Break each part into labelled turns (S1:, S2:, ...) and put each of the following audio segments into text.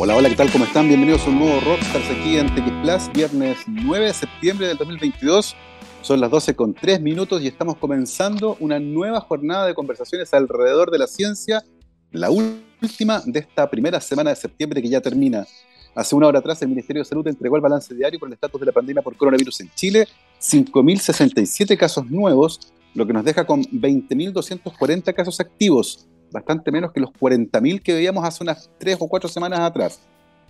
S1: Hola, hola, ¿qué tal? ¿Cómo están? Bienvenidos a un nuevo Rockstars aquí en TX Plus, viernes 9 de septiembre del 2022. Son las 12 con 3 minutos y estamos comenzando una nueva jornada de conversaciones alrededor de la ciencia, la última de esta primera semana de septiembre que ya termina. Hace una hora atrás el Ministerio de Salud entregó el balance diario por el estatus de la pandemia por coronavirus en Chile, 5.067 casos nuevos, lo que nos deja con 20.240 casos activos, bastante menos que los 40.000 que veíamos hace unas 3 o 4 semanas atrás.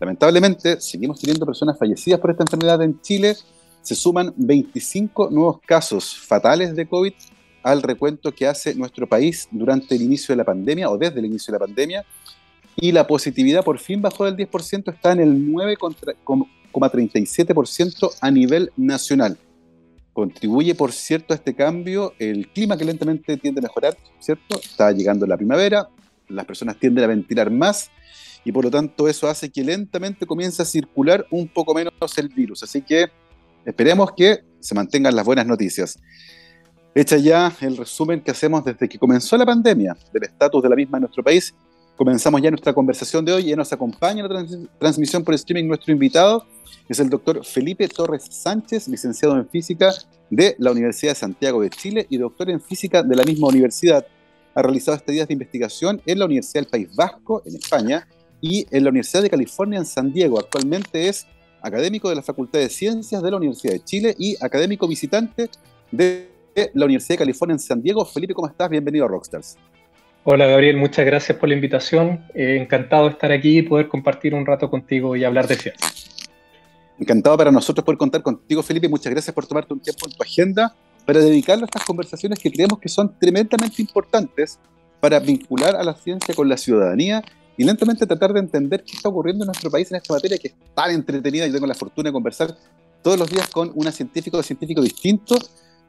S1: Lamentablemente, seguimos teniendo personas fallecidas por esta enfermedad en Chile. Se suman 25 nuevos casos fatales de COVID al recuento que hace nuestro país durante el inicio de la pandemia o desde el inicio de la pandemia. Y la positividad por fin bajó del 10%, está en el 9,37% a nivel nacional. Contribuye, por cierto, a este cambio el clima que lentamente tiende a mejorar, ¿cierto? Está llegando la primavera, las personas tienden a ventilar más y por lo tanto eso hace que lentamente comience a circular un poco menos el virus. Así que esperemos que se mantengan las buenas noticias. Hecha ya el resumen que hacemos desde que comenzó la pandemia, del estatus de la misma en nuestro país, comenzamos ya nuestra conversación de hoy y nos acompaña la transmisión por streaming nuestro invitado, es el doctor Felipe Torres Sánchez, licenciado en física de la Universidad de Santiago de Chile y doctor en física de la misma universidad. Ha realizado estudios de investigación en la Universidad del País Vasco, en España, y en la Universidad de California, en San Diego. Actualmente es académico de la Facultad de Ciencias de la Universidad de Chile y académico visitante de la Universidad de California en San Diego. Felipe, ¿cómo estás? Bienvenido a Rockstars.
S2: Hola Gabriel, muchas gracias por la invitación. Eh, encantado de estar aquí y poder compartir un rato contigo y hablar de ciencia.
S1: Encantado para nosotros poder contar contigo, Felipe. Muchas gracias por tomarte un tiempo en tu agenda para dedicarlo a estas conversaciones que creemos que son tremendamente importantes para vincular a la ciencia con la ciudadanía y lentamente tratar de entender qué está ocurriendo en nuestro país en esta materia que es tan entretenida. Yo tengo la fortuna de conversar todos los días con una científica o científico distinto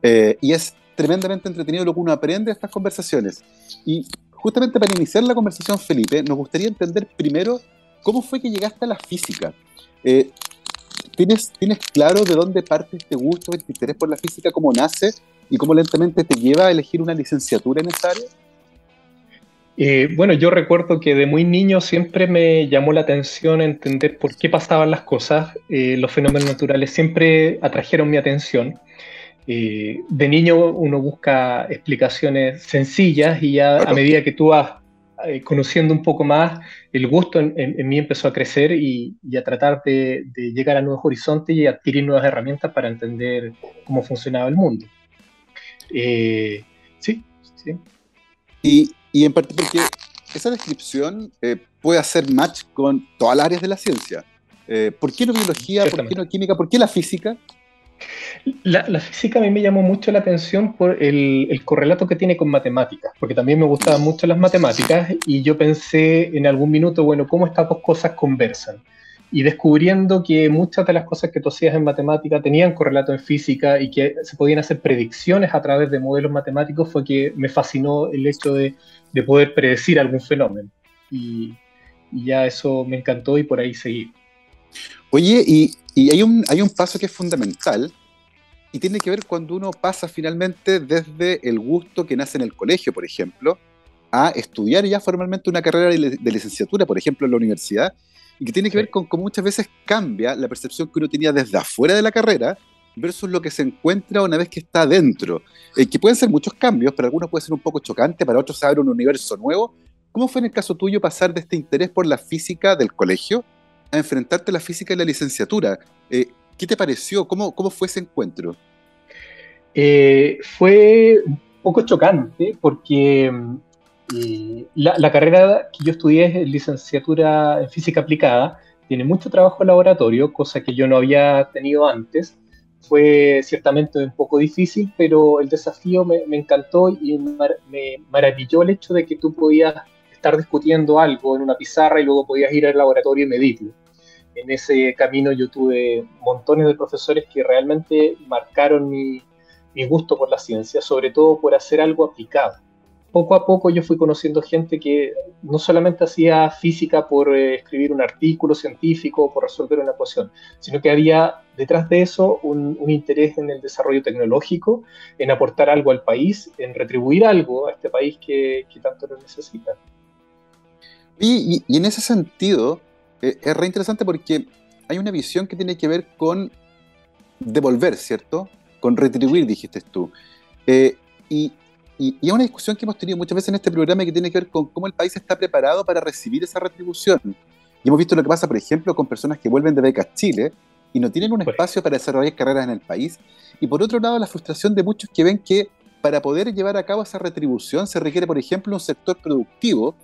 S1: eh, y es tremendamente entretenido lo que uno aprende de estas conversaciones. Y justamente para iniciar la conversación, Felipe, nos gustaría entender primero cómo fue que llegaste a la física. Eh, ¿Tienes, ¿Tienes claro de dónde parte este gusto, este interés por la física, cómo nace y cómo lentamente te lleva a elegir una licenciatura en esa área?
S2: Eh, bueno, yo recuerdo que de muy niño siempre me llamó la atención entender por qué pasaban las cosas. Eh, los fenómenos naturales siempre atrajeron mi atención. Eh, de niño uno busca explicaciones sencillas y ya a medida que tú vas eh, conociendo un poco más, el gusto en, mí empezó a crecer y, a tratar de, llegar a nuevos horizontes y adquirir nuevas herramientas para entender cómo funcionaba el mundo.
S1: Eh, sí, sí. Y, y, en parte porque esa descripción puede hacer match con todas las áreas de la ciencia. ¿Por qué no biología? ¿Por qué no química? ¿Por qué la física?
S2: La, física a mí me llamó mucho la atención por el, correlato que tiene con matemáticas, porque también me gustaban mucho las matemáticas y yo pensé en algún minuto, bueno, ¿cómo estas dos cosas conversan? Y descubriendo que muchas de las cosas que tú hacías en matemática tenían correlato en física y que se podían hacer predicciones a través de modelos matemáticos fue que me fascinó el hecho de, poder predecir algún fenómeno. Y, y ya eso me encantó y por ahí seguí.
S1: Oye, y y hay un, hay un paso que es fundamental y tiene que ver cuando uno pasa finalmente desde el gusto que nace en el colegio, por ejemplo, a estudiar ya formalmente una carrera de, licenciatura, por ejemplo, en la universidad, y que tiene que ver con cómo muchas veces cambia la percepción que uno tenía desde afuera de la carrera versus lo que se encuentra una vez que está dentro. Eh, que pueden ser muchos cambios, para algunos puede ser un poco chocante, para otros se abre un universo nuevo. ¿Cómo fue en el caso tuyo pasar de este interés por la física del colegio a enfrentarte a la física y la licenciatura. Eh, ¿Qué te pareció? ¿Cómo, ¿Cómo fue ese encuentro?
S2: Eh, fue un poco chocante porque eh, la, carrera que yo estudié es licenciatura en física aplicada, tiene mucho trabajo en laboratorio, cosa que yo no había tenido antes. Fue ciertamente un poco difícil, pero el desafío me, encantó y me maravilló el hecho de que tú podías estar discutiendo algo en una pizarra y luego podías ir al laboratorio y medirlo. En ese camino yo tuve montones de profesores que realmente marcaron mi, mi gusto por la ciencia, sobre todo por hacer algo aplicado. Poco a poco yo fui conociendo gente que no solamente hacía física por eh, escribir un artículo científico o por resolver una ecuación, sino que había detrás de eso un, un, interés en el desarrollo tecnológico, en aportar algo al país, en retribuir algo a este país que, que tanto lo necesita.
S1: Y, en ese sentido, eh, es re interesante porque hay una visión que tiene que ver con devolver, ¿cierto? Con retribuir, dijiste tú. Eh, y, y, y, es una discusión que hemos tenido muchas veces en este programa que tiene que ver con cómo el país está preparado para recibir esa retribución. Y hemos visto lo que pasa, por ejemplo, con personas que vuelven de becas Chile y no tienen un espacio para desarrollar carreras en el país. Y por otro lado, la frustración de muchos que ven que para poder llevar a cabo esa retribución se requiere, por ejemplo, un sector productivo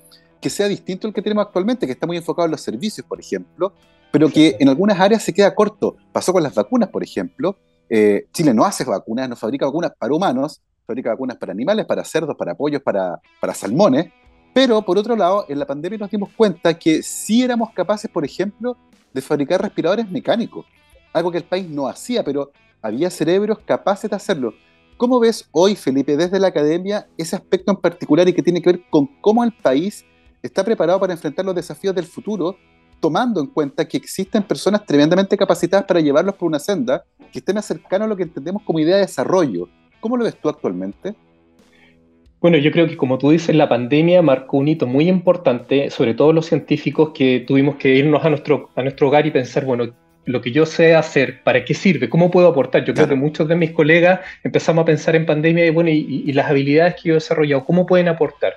S1: que sea distinto al que tenemos actualmente, que está muy enfocado en los servicios, por ejemplo, pero que en algunas áreas se queda corto. Pasó con las vacunas, por ejemplo. Eh, Chile no hace vacunas, no fabrica vacunas para humanos, fabrica vacunas para animales, para cerdos, para pollos, para, para salmones. Pero por otro lado, en la pandemia nos dimos cuenta que sí éramos capaces, por ejemplo, de fabricar respiradores mecánicos, algo que el país no hacía, pero había cerebros capaces de hacerlo. ¿Cómo ves hoy, Felipe, desde la academia, ese aspecto en particular y que tiene que ver con cómo el país está preparado para enfrentar los desafíos del futuro, tomando en cuenta que existen personas tremendamente capacitadas para llevarlos por una senda que estén más cercanos a lo que entendemos como idea de desarrollo? ¿Cómo lo ves tú actualmente?
S2: Bueno, yo creo que como tú dices, la pandemia marcó un hito muy importante, sobre todo los científicos que tuvimos que irnos a nuestro, a nuestro hogar y pensar, bueno, lo que yo sé hacer, ¿para qué sirve? ¿Cómo puedo aportar? Yo creo que muchos de mis colegas empezamos a pensar en pandemia y, bueno, y, las habilidades que yo he desarrollado, ¿cómo pueden aportar?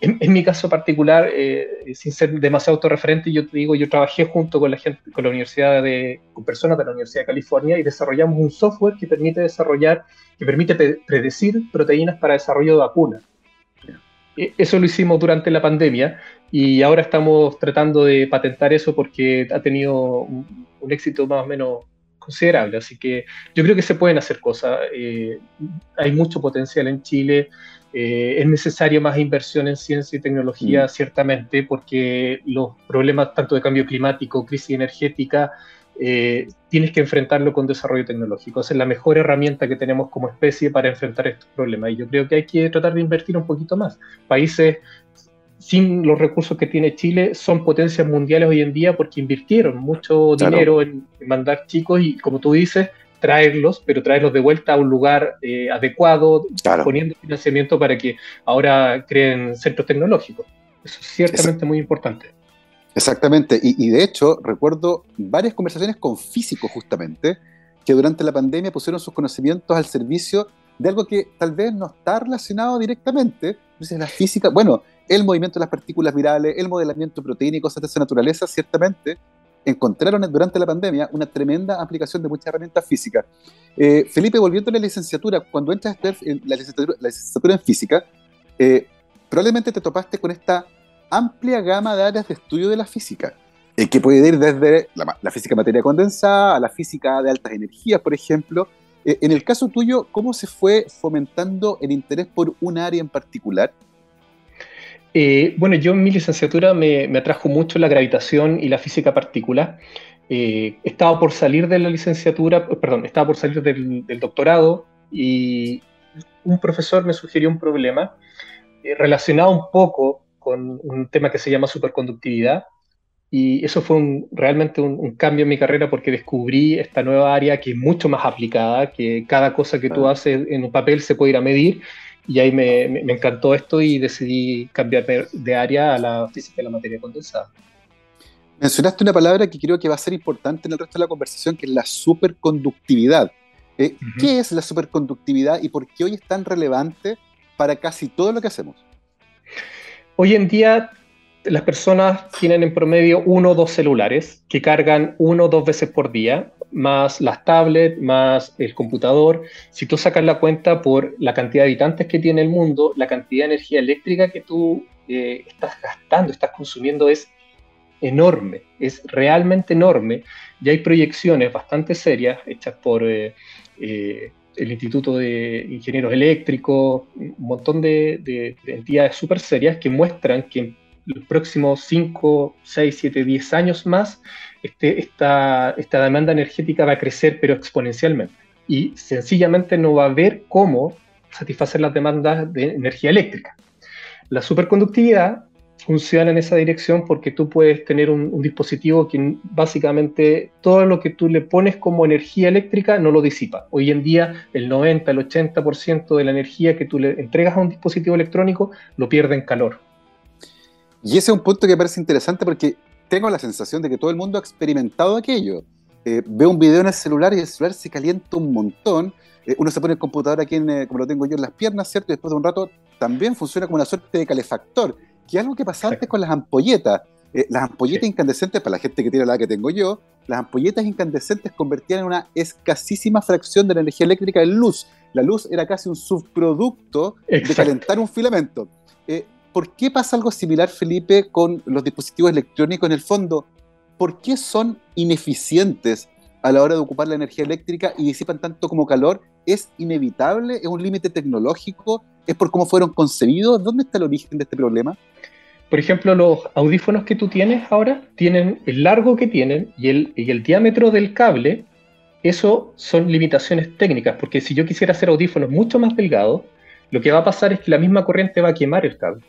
S2: En, mi caso particular, eh, sin ser demasiado autorreferente, yo te digo, yo trabajé junto con la gente, con la universidad de, con personas de la Universidad de California y desarrollamos un software que permite desarrollar, que permite predecir proteínas para desarrollo de vacunas. E, eso lo hicimos durante la pandemia y ahora estamos tratando de patentar eso porque ha tenido un, éxito más o menos considerable. Así que yo creo que se pueden hacer cosas. Eh, hay mucho potencial en Chile. Eh, es necesario más inversión en ciencia y tecnología, mm. ciertamente, porque los problemas tanto de cambio climático, crisis energética, eh, tienes que enfrentarlo con desarrollo tecnológico. Esa es la mejor herramienta que tenemos como especie para enfrentar estos problemas. Y yo creo que hay que tratar de invertir un poquito más. Países sin los recursos que tiene Chile son potencias mundiales hoy en día porque invirtieron mucho dinero en, mandar chicos y, como tú dices, traerlos, pero traerlos de vuelta a un lugar eh, adecuado, poniendo financiamiento para que ahora creen centros tecnológicos. Eso es ciertamente muy importante.
S1: Exactamente, y, de hecho recuerdo varias conversaciones con físicos justamente que durante la pandemia pusieron sus conocimientos al servicio de algo que tal vez no está relacionado directamente, entonces la física, bueno, el movimiento de las partículas virales, el modelamiento proteínico, cosas de esa naturaleza, ciertamente encontraron durante la pandemia una tremenda aplicación de muchas herramientas físicas. Eh, Felipe, volviendo a la licenciatura, cuando entras en la licenciatura, en física, eh, probablemente te topaste con esta amplia gama de áreas de estudio de la física, eh, que puede ir desde la, física de materia condensada a la física de altas energías, por ejemplo. Eh, en el caso tuyo, ¿cómo se fue fomentando el interés por un área en particular?
S2: Eh, bueno, yo en mi licenciatura me, atrajo mucho la gravitación y la física particular. estaba por salir de la licenciatura, perdón, estaba por salir del, del doctorado y un profesor me sugirió un problema relacionado un poco con un tema que se llama superconductividad. Y eso fue realmente un, cambio en mi carrera porque descubrí esta nueva área que es mucho más aplicada, que cada cosa que tú haces en un papel se puede ir a medir. Y ahí me, me, encantó esto y decidí cambiar de área a la física de la materia condensada.
S1: Mencionaste una palabra que creo que va a ser importante en el resto de la conversación, que es la superconductividad. Eh, ¿Qué es la superconductividad y por qué hoy es tan relevante para casi todo lo que hacemos?
S2: Hoy en día las personas tienen en promedio uno o dos celulares que cargan uno o dos veces por día, más las tablets, más el computador. Si tú sacas la cuenta por la cantidad de habitantes que tiene el mundo, la cantidad de energía eléctrica que tú eh, estás gastando, estás consumiendo es enorme, es realmente enorme. Ya hay proyecciones bastante serias hechas por eh, eh, el Instituto de Ingenieros Eléctricos, un montón de, entidades súper serias que muestran que los próximos 5, 6, 7, 10 años más, este, esta, demanda energética va a crecer, pero exponencialmente. Y sencillamente no va a haber cómo satisfacer las demandas de energía eléctrica. La superconductividad funciona en esa dirección porque tú puedes tener un, dispositivo que básicamente todo lo que tú le pones como energía eléctrica no lo disipa. Hoy en día el 90, el 80% de la energía que tú le entregas a un dispositivo electrónico lo pierde en calor.
S1: Y ese es un punto que me parece interesante porque tengo la sensación de que todo el mundo ha experimentado aquello. Eh, veo un video en el celular y el celular se calienta un montón. Eh, uno se pone el computador aquí, en, como lo tengo yo, en las piernas, ¿cierto? Y después de un rato también funciona como una suerte de calefactor, que es algo que pasa antes con las ampolletas. las ampolletas incandescentes, para la gente que tiene la que tengo yo, las ampolletas incandescentes convertían en una escasísima fracción de la energía eléctrica en luz. La luz era casi un subproducto de calentar un filamento. ¿Por qué pasa algo similar, Felipe, con los dispositivos electrónicos en el fondo? ¿Por qué son ineficientes a la hora de ocupar la energía eléctrica y disipan tanto como calor? ¿Es inevitable? ¿Es un límite tecnológico? ¿Es por cómo fueron concebidos? ¿Dónde está el origen de este problema?
S2: Por ejemplo, los audífonos que tú tienes ahora tienen el largo que tienen y el, y el diámetro del cable. Eso son limitaciones técnicas, porque si yo quisiera hacer audífonos mucho más delgados, lo que va a pasar es que la misma corriente va a quemar el cable.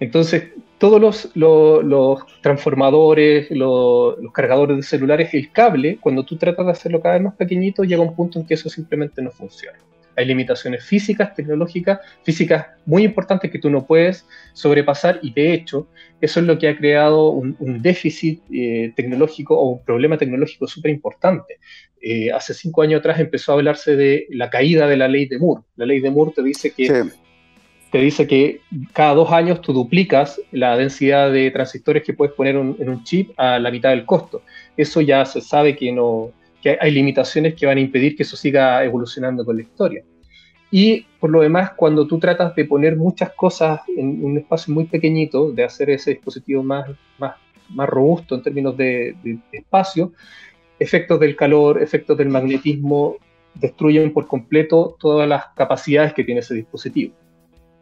S2: Entonces, todos los, transformadores, los, cargadores de celulares, el cable, cuando tú tratas de hacerlo cada vez más pequeñito, llega un punto en que eso simplemente no funciona. Hay limitaciones físicas, tecnológicas, físicas muy importantes que tú no puedes sobrepasar y de hecho eso es lo que ha creado un, déficit eh, tecnológico o un problema tecnológico súper importante. Eh, hace cinco años atrás empezó a hablarse de la caída de la ley de Moore. La ley de Moore te dice que te dice que cada dos años tú duplicas la densidad de transistores que puedes poner en un chip a la mitad del costo. Eso ya se sabe que, no, que hay limitaciones que van a impedir que eso siga evolucionando con la historia. Y por lo demás, cuando tú tratas de poner muchas cosas en un espacio muy pequeñito, de hacer ese dispositivo más, más, más robusto en términos de, de espacio, efectos del calor, efectos del magnetismo, destruyen por completo todas las capacidades que tiene ese dispositivo.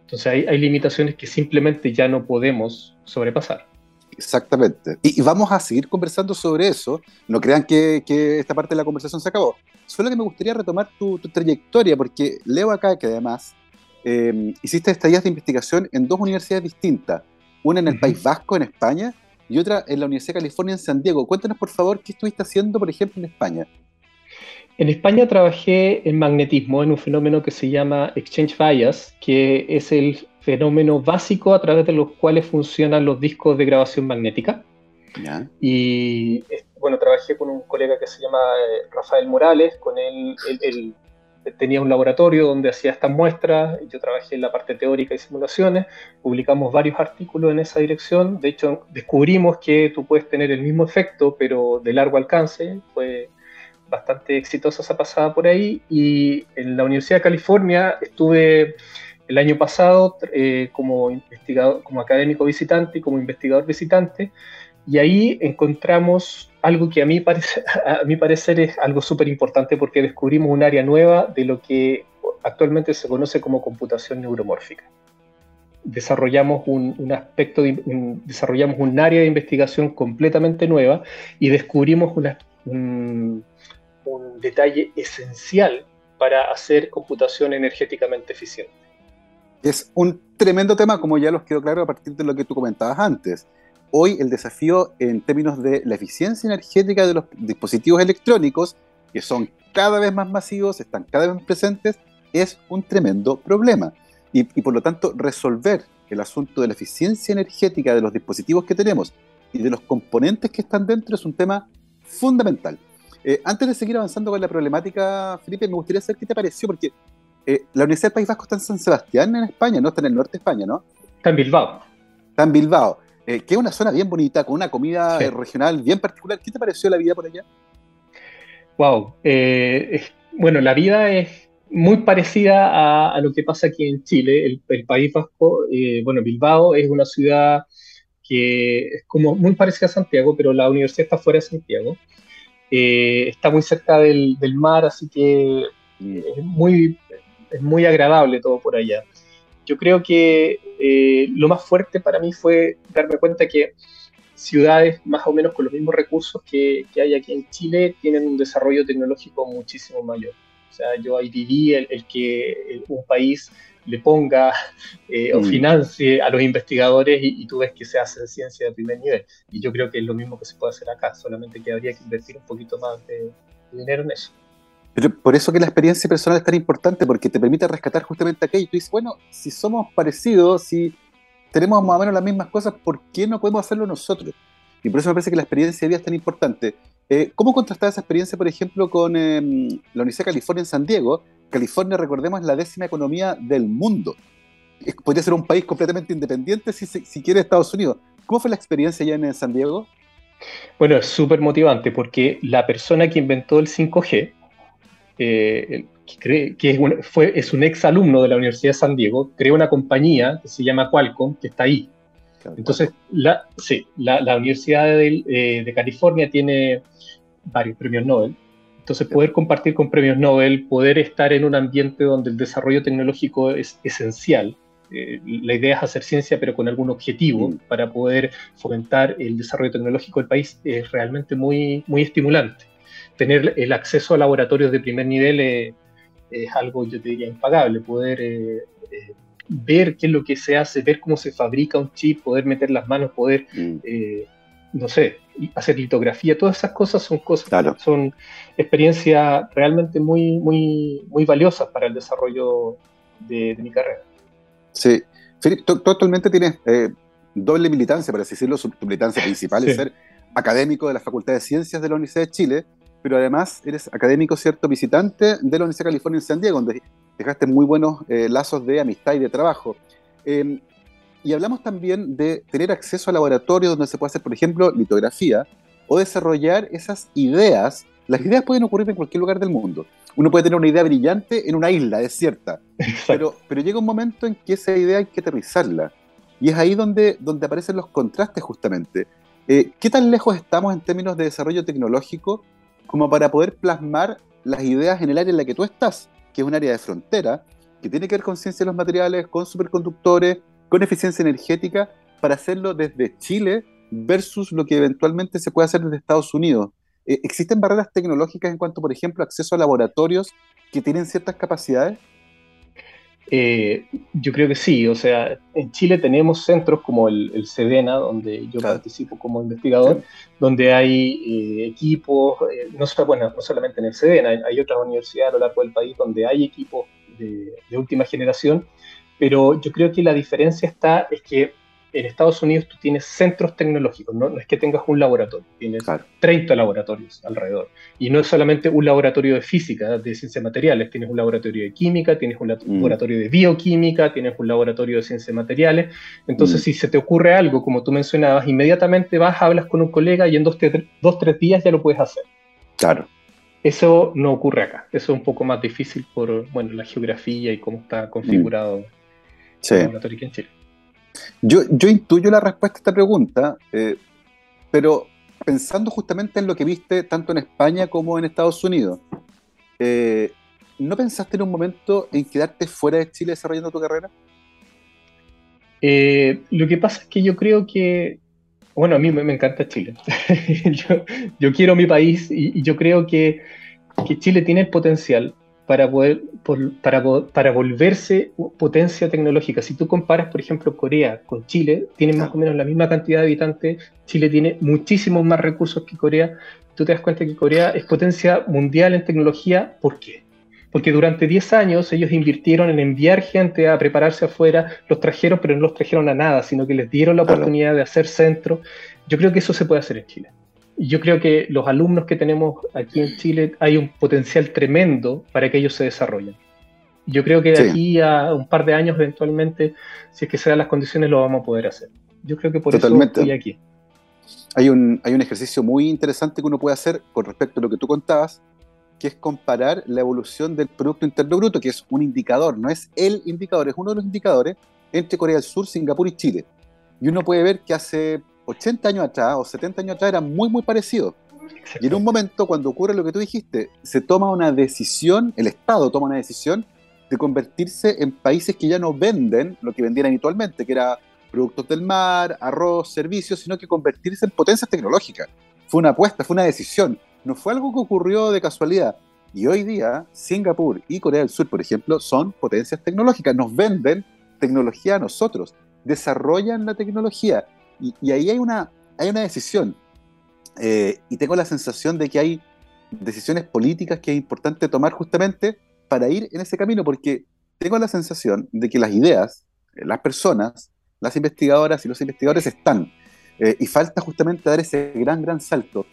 S2: Entonces hay, limitaciones que simplemente ya no podemos sobrepasar.
S1: Exactamente. Y, vamos a seguir conversando sobre eso. No crean que, esta parte de la conversación se acabó. Solo que me gustaría retomar tu, trayectoria, porque leo acá que además em, hiciste estadías de investigación en dos universidades distintas. Una en el País Vasco, en España, y otra en la Universidad de California, en San Diego. Cuéntanos, por favor, qué estuviste haciendo, por ejemplo, en España.
S2: En España trabajé en magnetismo, en un fenómeno que se llama exchange bias, que es el fenómeno básico a través de los cuales funcionan los discos de grabación magnética. Y bueno, trabajé con un colega que se llama eh, Rafael Morales, con él, él, tenía un laboratorio donde hacía estas muestras, yo trabajé en la parte teórica y simulaciones, publicamos varios artículos en esa dirección, de hecho descubrimos que tú puedes tener el mismo efecto, pero de largo alcance, fue bastante exitosa esa pasada por ahí y en la Universidad de California estuve el año pasado eh, como investigador, como académico visitante y como investigador visitante y ahí encontramos algo que a mí parece, a mi parecer es algo súper importante porque descubrimos un área nueva de lo que actualmente se conoce como computación neuromórfica. Desarrollamos un, aspecto, desarrollamos un área de investigación completamente nueva y descubrimos una, un, detalle esencial para hacer computación energéticamente eficiente.
S1: Es un tremendo tema, como ya los quedó claro a partir de lo que tú comentabas antes. Hoy el desafío en términos de la eficiencia energética de los dispositivos electrónicos, que son cada vez más masivos, están cada vez más presentes, es un tremendo problema. Y por lo tanto, resolver el asunto de la eficiencia energética de los dispositivos que tenemos y de los componentes que están dentro es un tema fundamental. Eh, antes de seguir avanzando con la problemática, Felipe, me gustaría saber qué te pareció, porque eh, la Universidad del País Vasco está en San Sebastián, en España, ¿no? Está en el norte de España, ¿no?
S2: Está en Bilbao.
S1: Está en Bilbao, eh, que es una zona bien bonita, con una comida regional bien particular. ¿Qué te pareció la vida por allá?
S2: Wow. bueno, la vida es muy parecida a, lo que pasa aquí en Chile. El, el País Vasco, bueno, Bilbao es una ciudad que es como muy parecida a Santiago, pero la universidad está fuera de Santiago. Eh, está muy cerca del, mar, así que es muy, es muy agradable todo por allá. Yo creo que eh, lo más fuerte para mí fue darme cuenta que ciudades más o menos con los mismos recursos que, que hay aquí en Chile tienen un desarrollo tecnológico muchísimo mayor. O sea, yo ahí viví el que un país le ponga eh, o mm. financie a los investigadores y, tú ves que se hace ciencia de primer nivel. Y yo creo que es lo mismo que se puede hacer acá, solamente que habría que invertir un poquito más de, dinero en eso.
S1: Pero por eso que la experiencia personal es tan importante, porque te permite rescatar justamente aquello. Y tú dices, bueno, si somos parecidos, si tenemos más o menos las mismas cosas, ¿por qué no podemos hacerlo nosotros? Y por eso me parece que la experiencia de vida es tan importante. Eh, ¿Cómo contrastar esa experiencia, por ejemplo, con em, la Universidad de California en San Diego? California, recordemos, es la décima economía del mundo. podría ser un país completamente independiente si, si, quiere Estados Unidos. ¿Cómo fue la experiencia allá en San Diego?
S2: Bueno, es súper motivante porque la persona que inventó el 5G, eh, que, que es, un, fue, es un ex alumno de la Universidad de San Diego, creó una compañía que se llama Qualcomm, que está ahí. Entonces, la, sí, la, la Universidad de, eh, de, California tiene varios premios Nobel. Entonces, poder compartir con premios Nobel, poder estar en un ambiente donde el desarrollo tecnológico es esencial. Eh, la idea es hacer ciencia, pero con algún objetivo mm. para poder fomentar el desarrollo tecnológico del país es realmente muy, muy estimulante. Tener el acceso a laboratorios de primer nivel es es algo, yo te diría, impagable, poder eh, eh, ver qué es lo que se hace, ver cómo se fabrica un chip, poder meter las manos, poder, mm. eh, no sé, hacer litografía, todas esas cosas son cosas, son experiencias realmente muy, muy, muy valiosas para el desarrollo de, mi carrera.
S1: Sí, Felipe, tú, actualmente tienes doble militancia, para así decirlo, su militancia principal es ser académico de la Facultad de Ciencias de la Universidad de Chile, pero además eres académico, ¿cierto? Visitante de la Universidad de California en San Diego, donde dejaste muy buenos eh, lazos de amistad y de trabajo. Em, y hablamos también de tener acceso a laboratorios donde se puede hacer, por ejemplo, litografía o desarrollar esas ideas. Las ideas pueden ocurrir en cualquier lugar del mundo. Uno puede tener una idea brillante en una isla desierta, pero, pero llega un momento en que esa idea hay que aterrizarla. Y es ahí donde, donde aparecen los contrastes justamente. Eh, ¿Qué tan lejos estamos en términos de desarrollo tecnológico como para poder plasmar las ideas en el área en la que tú estás, que es un área de frontera, que tiene que ver con ciencia de los materiales, con superconductores, con eficiencia energética, para hacerlo desde Chile versus lo que eventualmente se puede hacer desde Estados Unidos. Eh, ¿Existen barreras tecnológicas en cuanto, por ejemplo, acceso a laboratorios que tienen ciertas capacidades?
S2: Eh, yo creo que sí, o sea, en Chile tenemos centros como el, el CEDENA, donde yo participo como investigador, donde hay eh, equipos, eh, no, bueno, no solamente en el CEDENA, hay, otras universidades a lo largo del país donde hay equipos de, de última generación, pero yo creo que la diferencia está es que en Estados Unidos tú tienes centros tecnológicos, no, es que tengas un laboratorio, tienes 30 laboratorios alrededor. Y no es solamente un laboratorio de física, de ciencias materiales, tienes un laboratorio de química, tienes un mm. laboratorio de bioquímica, tienes un laboratorio de ciencias materiales. Entonces, mm. si se te ocurre algo, como tú mencionabas, inmediatamente vas, hablas con un colega y en dos, dos tres días ya lo puedes hacer.
S1: Claro.
S2: Eso no ocurre acá. Eso es un poco más difícil por bueno, la geografía y cómo está configurado
S1: el en Chile. Yo, intuyo la respuesta a esta pregunta, eh, pero pensando justamente en lo que viste tanto en España como en Estados Unidos, eh, ¿no pensaste en un momento en quedarte fuera de Chile desarrollando tu carrera?
S2: Eh, lo que pasa es que yo creo que, bueno, a mí me, encanta Chile. yo, quiero mi país y, yo creo que, que Chile tiene el potencial para poder para, para volverse potencia tecnológica. Si tú comparas, por ejemplo, Corea con Chile, tienen más o menos la misma cantidad de habitantes, Chile tiene muchísimos más recursos que Corea, tú te das cuenta que Corea es potencia mundial en tecnología, ¿por qué? Porque durante 10 años ellos invirtieron en enviar gente a prepararse afuera, los trajeron, pero no los trajeron a nada, sino que les dieron la oportunidad de hacer centro. Yo creo que eso se puede hacer en Chile yo creo que los alumnos que tenemos aquí en Chile hay un potencial tremendo para que ellos se desarrollen. Yo creo que de aquí a un par de años, eventualmente, si es que se dan las condiciones, lo vamos a poder hacer. Yo creo que por eso estoy aquí.
S1: Hay un, hay un ejercicio muy interesante que uno puede hacer con respecto a lo que tú contabas, que es comparar la evolución del Producto Interno Bruto, que es un indicador, no es el indicador, es uno de los indicadores entre Corea del Sur, Singapur y Chile. Y uno puede ver que hace 80 años atrás o 70 años atrás era muy, muy parecido. Y en un momento, cuando ocurre lo que tú dijiste, se toma una decisión, el Estado toma una decisión de convertirse en países que ya no venden lo que vendían habitualmente, que era productos del mar, arroz, servicios, sino que convertirse en potencias tecnológicas. Fue una apuesta, fue una decisión. No fue algo que ocurrió de casualidad. Y hoy día, Singapur y Corea del Sur, por ejemplo, son potencias tecnológicas. Nos venden tecnología a nosotros, desarrollan la tecnología y, ahí hay una, hay una decisión. Eh, y tengo la sensación de que hay decisiones políticas que es importante tomar justamente para ir en ese camino, porque tengo la sensación de que las ideas, eh, las personas, las investigadoras y los investigadores están, Eh, y falta justamente dar ese gran, gran salto.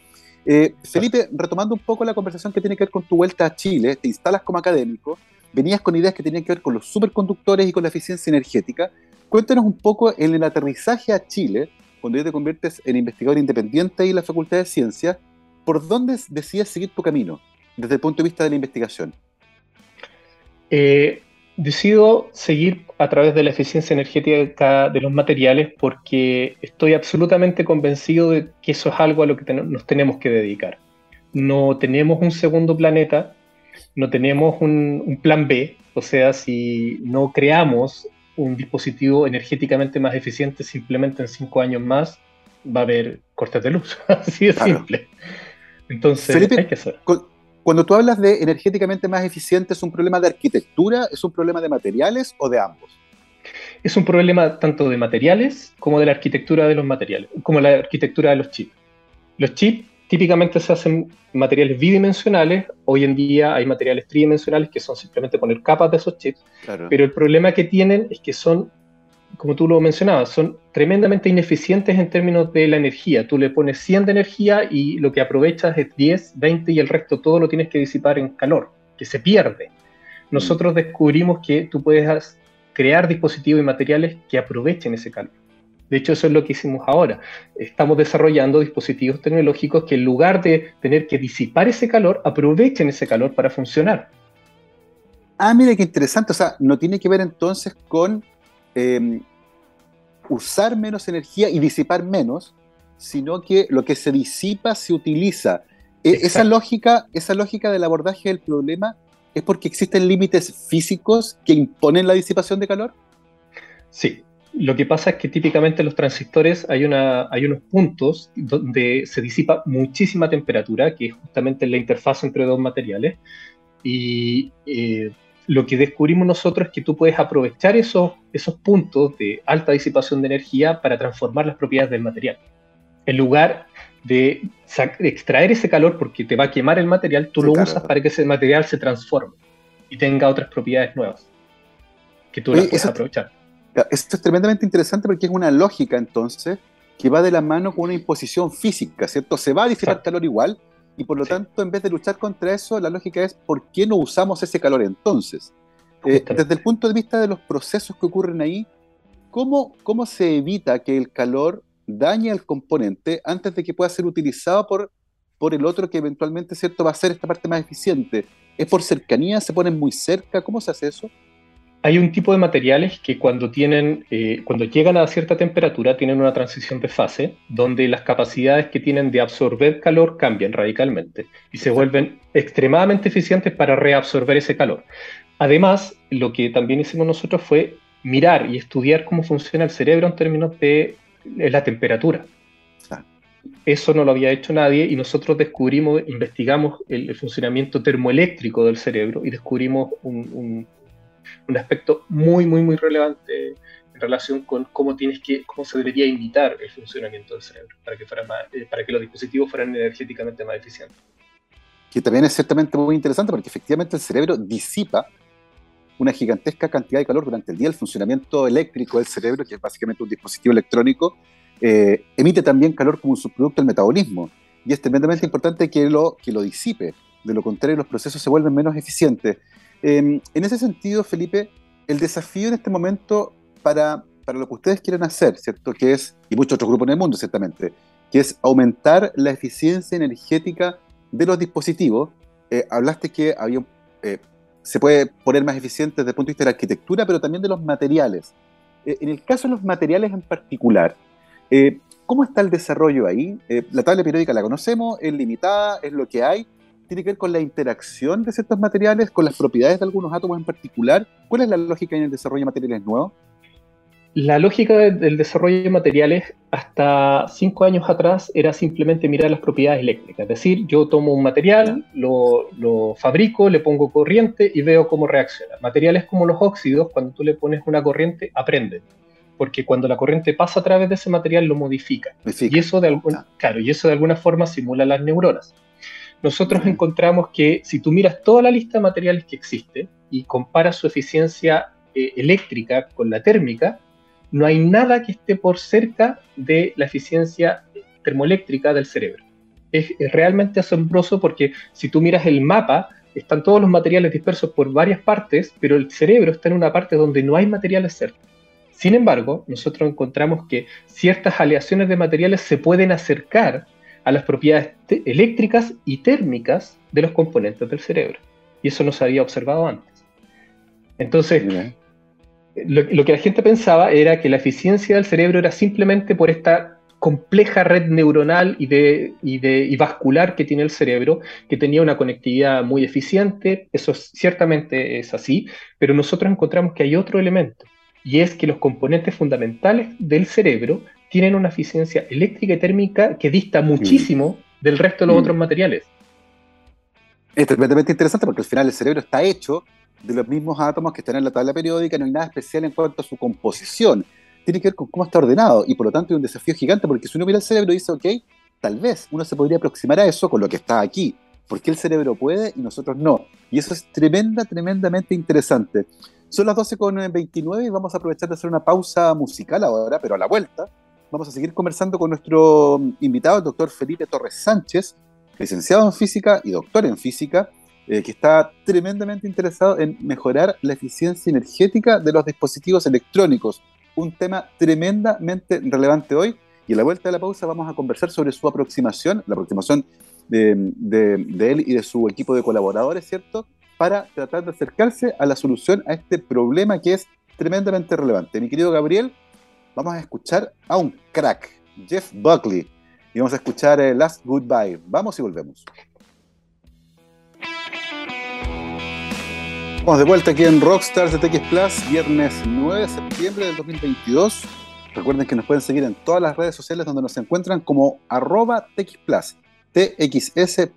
S1: Eh, Felipe, retomando un poco la conversación que tiene que ver con tu vuelta a Chile, te instalas como académico, venías con ideas que tenían que ver con los superconductores y con la eficiencia energética. Cuéntanos un poco en el aterrizaje a Chile, cuando ya te conviertes en investigador independiente y la Facultad de Ciencias, ¿por dónde decides seguir tu camino desde el punto de vista de la investigación?
S2: Eh, decido seguir a través de la eficiencia energética de los materiales porque estoy absolutamente convencido de que eso es algo a lo que nos tenemos que dedicar. No tenemos un segundo planeta, no tenemos un, plan B, o sea, si no creamos un dispositivo energéticamente más eficiente, simplemente en cinco años más va a haber cortes de luz, así de simple. Entonces, hay que hacer.
S1: Cuando tú hablas de energéticamente más eficiente, ¿es un problema de arquitectura, es un problema de materiales o de ambos?
S2: Es un problema tanto de materiales como de la arquitectura de los materiales, como la arquitectura de los chips. Los chips típicamente se hacen materiales bidimensionales, hoy en día hay materiales tridimensionales que son simplemente poner capas de esos chips, pero el problema que tienen es que son como tú lo mencionabas, son tremendamente ineficientes en términos de la energía. Tú le pones 100 de energía y lo que aprovechas es 10, 20 y el resto todo lo tienes que disipar en calor, que se pierde. Nosotros descubrimos que tú puedes crear dispositivos y materiales que aprovechen ese calor. De hecho, eso es lo que hicimos ahora. Estamos desarrollando dispositivos tecnológicos que en lugar de tener que disipar ese calor, aprovechen ese calor para funcionar.
S1: Ah, mire qué interesante. O sea, no tiene que ver entonces con Em, usar menos energía y disipar menos, sino que lo que se disipa se utiliza. E, esa lógica, esa lógica del abordaje del problema es porque existen límites físicos que imponen la disipación de calor.
S2: Sí, lo que pasa es que típicamente en los transistores hay, una, hay unos puntos donde se disipa muchísima temperatura, que es justamente la interfaz entre dos materiales, y eh, lo que descubrimos nosotros es que tú puedes aprovechar esos, esos puntos de alta disipación de energía para transformar las propiedades del material. En lugar de extraer ese calor porque te va a quemar el material, tú lo usas para que ese material se transforme y tenga otras propiedades nuevas que tú las puedes aprovechar.
S1: Esto es tremendamente interesante porque es una lógica entonces que va de la mano con una imposición física, ¿cierto? Se va a disipar calor igual, y por lo tanto, en vez de luchar contra eso, la lógica es ¿por qué no usamos ese calor entonces? Eh, desde el punto de vista de los procesos que ocurren ahí, ¿cómo, ¿cómo se evita que el calor dañe al componente antes de que pueda ser utilizado por, por el otro que eventualmente ¿cierto? va a ser esta parte más eficiente? ¿Es por cercanía? ¿Se ponen muy cerca? ¿Cómo se hace eso?
S2: Hay un tipo de materiales que cuando, tienen, eh, cuando llegan a cierta temperatura tienen una transición de fase donde las capacidades que tienen de absorber calor cambian radicalmente y se vuelven extremadamente eficientes para reabsorber ese calor. Además, lo que también hicimos nosotros fue mirar y estudiar cómo funciona el cerebro en términos de la temperatura. Eso no lo había hecho nadie y nosotros descubrimos, investigamos el, funcionamiento termoeléctrico del cerebro y descubrimos un un aspecto muy, muy, muy relevante en relación con cómo tienes que, cómo se debería imitar el funcionamiento del cerebro para que, fuera eh, para que los dispositivos fueran energéticamente más eficientes.
S1: Que también es ciertamente muy interesante porque efectivamente el cerebro disipa una gigantesca cantidad de calor durante el día. El funcionamiento eléctrico del cerebro, que es básicamente un dispositivo electrónico, eh, emite también calor como un subproducto del metabolismo. Y es tremendamente importante que lo, que lo disipe. De lo contrario, los procesos se vuelven menos eficientes. Em, en ese sentido, Felipe, el desafío en este momento para, para lo que ustedes quieren hacer, ¿cierto? Que es, y muchos otros grupos en el mundo, ciertamente, que es aumentar la eficiencia energética de los dispositivos. Eh, hablaste que había, eh, se puede poner más eficiente desde el punto de vista de la arquitectura, pero también de los materiales. Eh, en el caso de los materiales en particular, ¿cómo está el desarrollo ahí? la tabla periódica la conocemos, es limitada, es lo que hay, tiene que ver con la interacción de ciertos materiales, con las propiedades de algunos átomos en particular. ¿Cuál es la lógica en el desarrollo de materiales nuevos?
S2: La lógica del desarrollo de materiales hasta cinco años atrás era simplemente mirar las propiedades eléctricas. Es decir, yo tomo un material, lo, lo, fabrico, le pongo corriente y veo cómo reacciona. Materiales como los óxidos, cuando tú le pones una corriente, aprenden. Porque cuando la corriente pasa a través de ese material, lo modifica. Y, eso de claro, y eso de alguna forma simula las neuronas nosotros encontramos que si tú miras toda la lista de materiales que existe y comparas su eficiencia eh, eléctrica con la térmica, no hay nada que esté por cerca de la eficiencia termoeléctrica del cerebro. Es, realmente asombroso porque si tú miras el mapa, están todos los materiales dispersos por varias partes, pero el cerebro está en una parte donde no hay materiales cerca. Sin embargo, nosotros encontramos que ciertas aleaciones de materiales se pueden acercar a las propiedades eléctricas y térmicas de los componentes del cerebro. Y eso no se había observado antes. Entonces, lo, que la gente pensaba era que la eficiencia del cerebro era simplemente por esta compleja red neuronal y, de, y, de, vascular que tiene el cerebro, que tenía una conectividad muy eficiente, eso ciertamente es así, pero nosotros encontramos que hay otro elemento, y es que los componentes fundamentales del cerebro tienen una eficiencia eléctrica y térmica que dista mm. muchísimo del resto de los mm. otros materiales.
S1: Es tremendamente interesante porque al final el cerebro está hecho de los mismos átomos que están en la tabla periódica, no hay nada especial en cuanto a su composición. Tiene que ver con cómo está ordenado y por lo tanto es un desafío gigante porque si uno mira el cerebro y dice, ok, tal vez uno se podría aproximar a eso con lo que está aquí. porque el cerebro puede y nosotros no? Y eso es tremenda, tremendamente interesante. Son las 12.29 y vamos a aprovechar de hacer una pausa musical ahora, pero a la vuelta vamos a seguir conversando con nuestro invitado, el doctor Felipe Torres Sánchez, licenciado en física y doctor en física, eh, que está tremendamente interesado en mejorar la eficiencia energética de los dispositivos electrónicos. Un tema tremendamente relevante hoy. Y a la vuelta de la pausa vamos a conversar sobre su aproximación, la aproximación de él y de su equipo de colaboradores, ¿cierto? Para tratar de acercarse a la solución a este problema que es tremendamente relevante. Mi querido Gabriel, vamos a escuchar a un crack, Jeff Buckley, y vamos a escuchar eh, Last Goodbye. Vamos y volvemos. Vamos de vuelta aquí en Rockstars de TX Plus, viernes 9 de septiembre del 2022. Recuerden que nos pueden seguir en todas las redes sociales donde nos encuentran como arroba TX Plus, T-X-S-P-L-U-S.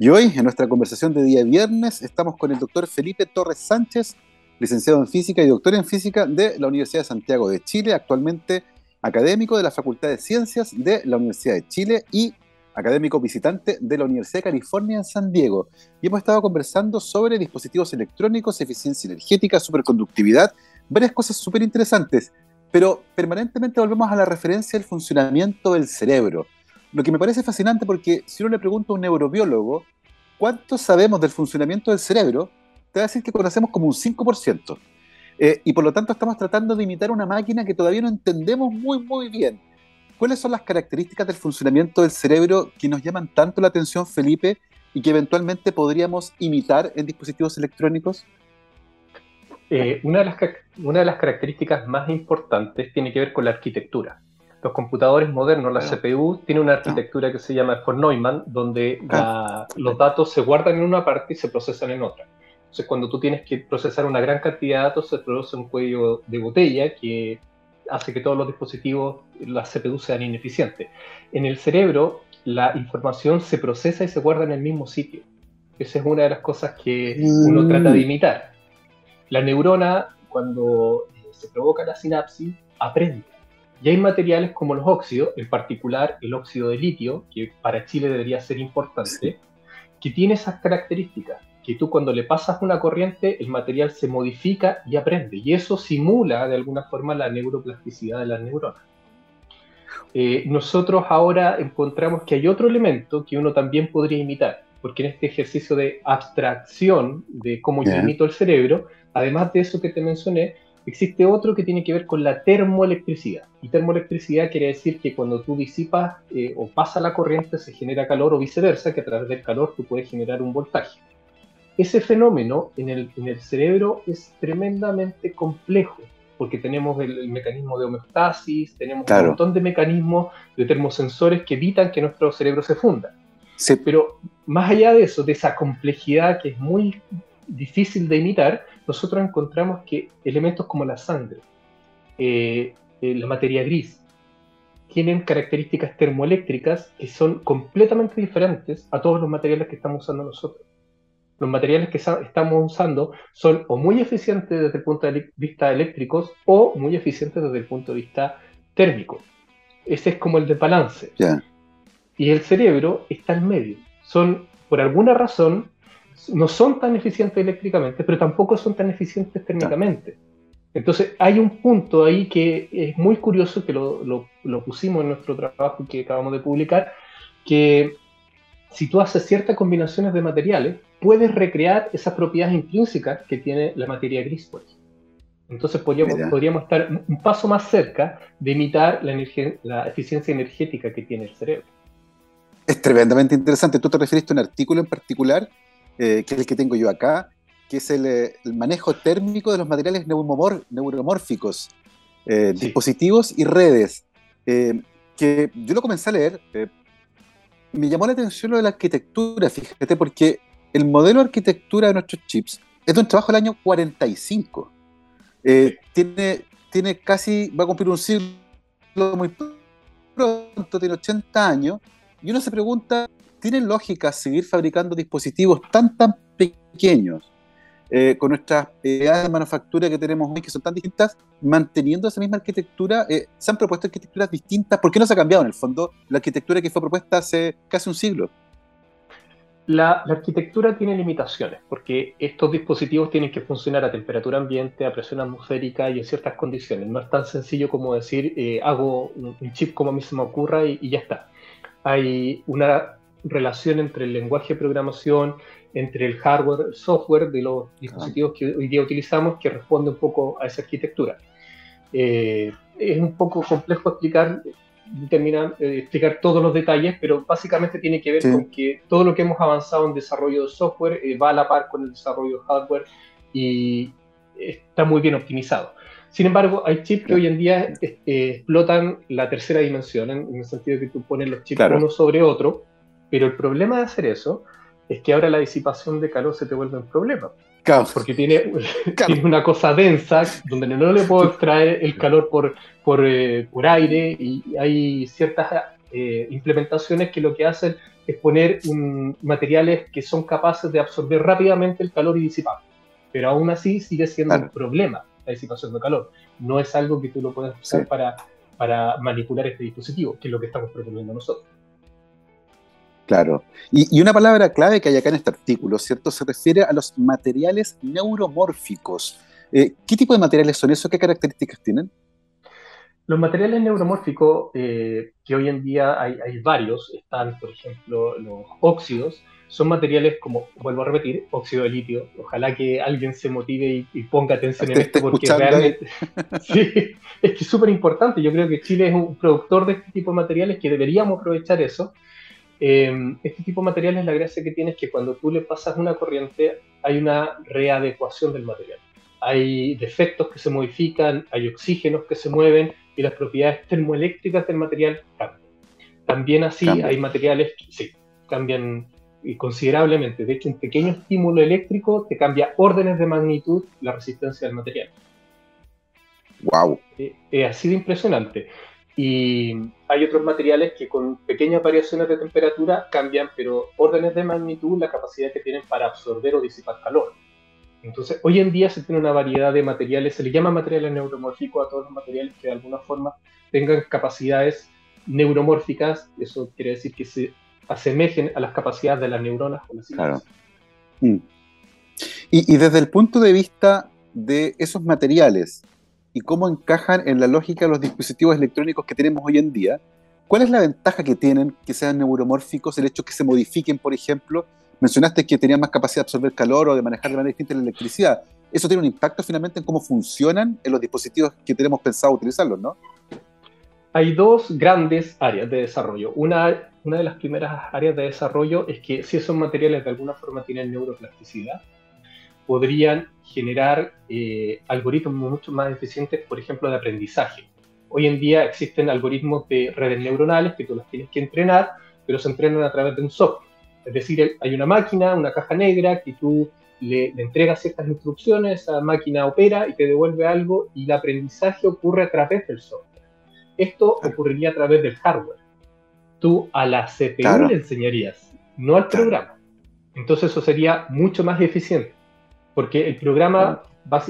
S1: Y hoy, en nuestra conversación de día viernes, estamos con el doctor Felipe Torres Sánchez, licenciado en física y doctor en física de la Universidad de Santiago de Chile, actualmente académico de la Facultad de Ciencias de la Universidad de Chile y académico visitante de la Universidad de California en San Diego. Y hemos estado conversando sobre dispositivos electrónicos, eficiencia energética, superconductividad, varias cosas súper interesantes, pero permanentemente volvemos a la referencia del funcionamiento del cerebro. Lo que me parece fascinante porque si uno le pregunta a un neurobiólogo cuánto sabemos del funcionamiento del cerebro, te va a decir que conocemos como un 5%. Eh, y por lo tanto estamos tratando de imitar una máquina que todavía no entendemos muy, muy bien. ¿Cuáles son las características del funcionamiento del cerebro que nos llaman tanto la atención, Felipe, y que eventualmente podríamos imitar en dispositivos electrónicos?
S2: Eh, una, de las, una de las características más importantes tiene que ver con la arquitectura. Los computadores modernos, la CPU, tiene una arquitectura que se llama von Neumann, donde los datos se guardan en una parte y se procesan en otra. Entonces, cuando tú tienes que procesar una gran cantidad de datos, se produce un cuello de botella que hace que todos los dispositivos, las CPU, sean ineficientes. En el cerebro, la información se procesa y se guarda en el mismo sitio. Esa es una de las cosas que uno trata de mm. imitar. La neurona, cuando eh, se provoca la sinapsis, aprende. Y hay materiales como los óxidos, en particular el óxido de litio, que para Chile debería ser importante, que tiene esas características que tú cuando le pasas una corriente, el material se modifica y aprende. Y eso simula de alguna forma la neuroplasticidad de las neuronas. Eh, nosotros ahora encontramos que hay otro elemento que uno también podría imitar, porque en este ejercicio de abstracción de cómo yo imito el cerebro, además de eso que te mencioné, existe otro que tiene que ver con la termoelectricidad. Y termoelectricidad quiere decir que cuando tú disipas eh, o pasa la corriente se genera calor o viceversa, que a través del calor tú puedes generar un voltaje ese fenómeno en el, cerebro es tremendamente complejo, porque tenemos el, mecanismo de homeostasis, tenemos un montón de mecanismos de termosensores que evitan que nuestro cerebro se funda. Pero más allá de eso, de esa complejidad que es muy difícil de imitar, nosotros encontramos que elementos como la sangre, eh, eh, la materia gris, tienen características termoeléctricas que son completamente diferentes a todos los materiales que estamos usando nosotros los materiales que estamos usando son o muy eficientes desde el punto de vista eléctricos o muy eficientes desde el punto de vista térmico. Ese es como el de balance. Y el cerebro está en medio. Son, por alguna razón, no son tan eficientes eléctricamente, pero tampoco son tan eficientes térmicamente. Entonces, hay un punto ahí que es muy curioso, que lo, lo, pusimos en nuestro trabajo que acabamos de publicar, que si tú haces ciertas combinaciones de materiales, puedes recrear esas propiedades intrínsecas que tiene la materia gris, por Entonces podríamos, podríamos estar un paso más cerca de imitar la, la eficiencia energética que tiene el cerebro.
S1: Es tremendamente interesante. Tú te referiste a un artículo en particular, eh, que es el que tengo yo acá, que es el, eh, manejo térmico de los materiales neuromórficos, eh, dispositivos y redes. que yo lo comencé a leer, me llamó la atención lo de la arquitectura, fíjate, porque el modelo de arquitectura de nuestros chips es de un trabajo del año 45. tiene, tiene casi, va a cumplir un siglo muy pronto, tiene 80 años, y uno se pregunta, ¿tiene lógica seguir fabricando dispositivos tan, tan pequeños eh, con nuestras edades de manufactura que tenemos hoy, que son tan distintas, manteniendo esa misma arquitectura? Eh, ¿Se han propuesto arquitecturas distintas? ¿Por qué no se ha cambiado en el fondo la arquitectura que fue propuesta hace casi un siglo?
S2: La, la, arquitectura tiene limitaciones, porque estos dispositivos tienen que funcionar a temperatura ambiente, a presión atmosférica y en ciertas condiciones. No es tan sencillo como decir, eh, hago un, chip como a mí se me ocurra y ya está hay una relación entre el lenguaje de programación, entre el hardware, el software de los dispositivos que hoy día utilizamos que responde un poco a esa arquitectura. Eh, es un poco complejo explicar, terminar, eh, explicar todos los detalles, pero básicamente tiene que ver con que todo lo que hemos avanzado en desarrollo de software eh, va a la par con el desarrollo de hardware y está muy bien optimizado. Sin embargo, hay chips que hoy en día eh, explotan la tercera dimensión, en, el sentido de que tú pones los chips uno sobre otro, pero el problema de hacer eso es que ahora la disipación de calor se te vuelve un problema. Porque tiene, una cosa densa donde no le puedo extraer el calor por, por, eh, aire y hay ciertas eh, implementaciones que lo que hacen es poner materiales que son capaces de absorber rápidamente el calor y disiparlo. Pero aún así sigue siendo un problema la disipación de calor. No es algo que tú lo puedas usar para, para manipular este dispositivo, que es lo que estamos proponiendo nosotros.
S1: Claro. Y, una palabra clave que hay acá en este artículo, ¿cierto? Se refiere a los materiales neuromórficos. Eh, ¿Qué tipo de materiales son esos? ¿Qué características tienen?
S2: Los materiales neuromórficos, eh, que hoy en día hay, hay, varios, están, por ejemplo, los óxidos, son materiales como, vuelvo a repetir, óxido de litio. Ojalá que alguien se motive y, ponga atención en esto porque realmente sí, es que es súper importante. Yo creo que Chile es un productor de este tipo de materiales que deberíamos aprovechar eso. Eh, este tipo de materiales, la gracia que tiene es que cuando tú le pasas una corriente, hay una readecuación del material. Hay defectos que se modifican, hay oxígenos que se mueven y las propiedades termoeléctricas del material cambian. También así hay materiales que sí, cambian considerablemente. De hecho, un pequeño estímulo eléctrico te cambia órdenes de magnitud la resistencia del material.
S1: ¡Wow!
S2: Eh, es así de impresionante. Y hay otros materiales que con pequeñas variaciones de temperatura cambian, pero órdenes de magnitud la capacidad que tienen para absorber o disipar calor. Entonces, hoy en día se tiene una variedad de materiales, se le llama materiales neuromórficos a todos los materiales que de alguna forma tengan capacidades neuromórficas, eso quiere decir que se asemejen a las capacidades de las neuronas o las claro.
S1: Mm. Y, desde el punto de vista de esos materiales y cómo encajan en la lógica los dispositivos electrónicos que tenemos hoy en día, ¿cuál es la ventaja que tienen que sean neuromórficos, el hecho que se modifiquen, por ejemplo? Mencionaste que tenían más capacidad de absorber calor o de manejar de manera distinta la electricidad. Eso tiene un impacto finalmente en cómo funcionan en los dispositivos que tenemos pensado utilizarlos, ¿no?
S2: Hay dos grandes áreas de desarrollo. Una una de las primeras áreas de desarrollo es que si esos materiales de alguna forma tienen neuroplasticidad, podrían generar eh, algoritmos mucho más eficientes, por ejemplo, de aprendizaje. Hoy en día existen algoritmos de redes neuronales que tú las tienes que entrenar, pero se entrenan a través de un software. Es decir, hay una máquina, una caja negra, que tú le, le entregas ciertas instrucciones, esa máquina opera y te devuelve algo y el aprendizaje ocurre a través del software. Esto ocurriría a través del hardware tú a la CPU le enseñarías, no al programa. Entonces eso sería mucho más eficiente, porque el programa,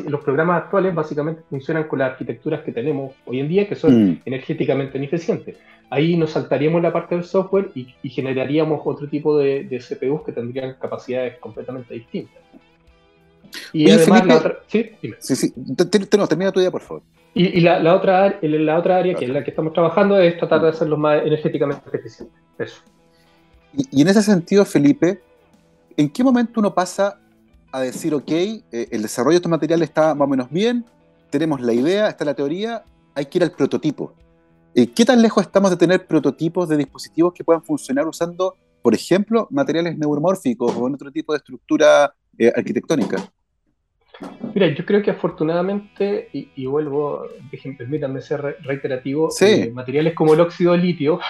S2: los programas actuales básicamente funcionan con las arquitecturas que tenemos hoy en día, que son mm. energéticamente ineficientes. Ahí nos saltaríamos la parte del software y, generaríamos otro tipo de, CPUs que tendrían capacidades completamente distintas. Y además la otra... Sí,
S1: sí, sí. termina tu idea, por favor.
S2: Y, la, otra, la otra área que es la que estamos trabajando es tratar de hacerlos más energéticamente eficientes. Eso.
S1: Y, en ese sentido, Felipe, ¿en qué momento uno pasa a decir, ok, eh, el desarrollo de estos materiales está más o menos bien, tenemos la idea, está la teoría, hay que ir al prototipo? Eh, ¿Qué tan lejos estamos de tener prototipos de dispositivos que puedan funcionar usando, por ejemplo, materiales neuromórficos o en otro tipo de estructura eh, arquitectónica?
S2: Mira, yo creo que afortunadamente, y, vuelvo, permítanme ser reiterativo, materiales como el óxido de litio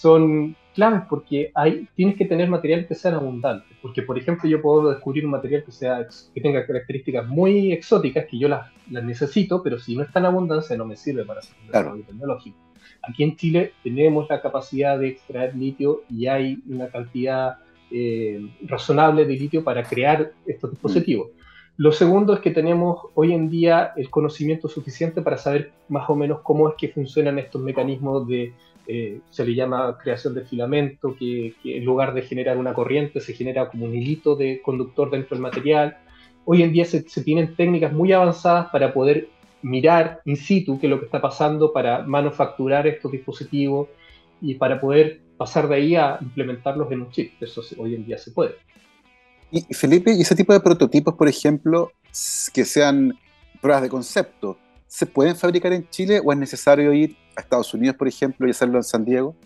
S2: son claves porque hay, tienes que tener materiales que sean abundantes. Porque, por ejemplo, yo puedo descubrir un material que, sea, que tenga características muy exóticas que yo las, necesito, pero si no está en abundancia no me sirve para hacer un desarrollo tecnológico. Aquí en Chile tenemos la capacidad de extraer litio y hay una cantidad eh, razonable de litio para crear estos dispositivos. Lo segundo es que tenemos hoy en día el conocimiento suficiente para saber más o menos cómo es que funcionan estos mecanismos de eh, se le llama creación de filamento, que, en lugar de generar una corriente se genera como un hilito de conductor dentro del material. Hoy en día se, tienen técnicas muy avanzadas para poder mirar in situ qué es lo que está pasando, para manufacturar estos dispositivos y para poder pasar de ahí a implementarlos en un chip. Eso hoy en día se puede.
S1: Y Felipe, ¿y ese tipo de prototipos, por ejemplo, que sean pruebas de concepto, se pueden fabricar en Chile o es necesario ir a Estados Unidos, por ejemplo, y hacerlo en San Diego?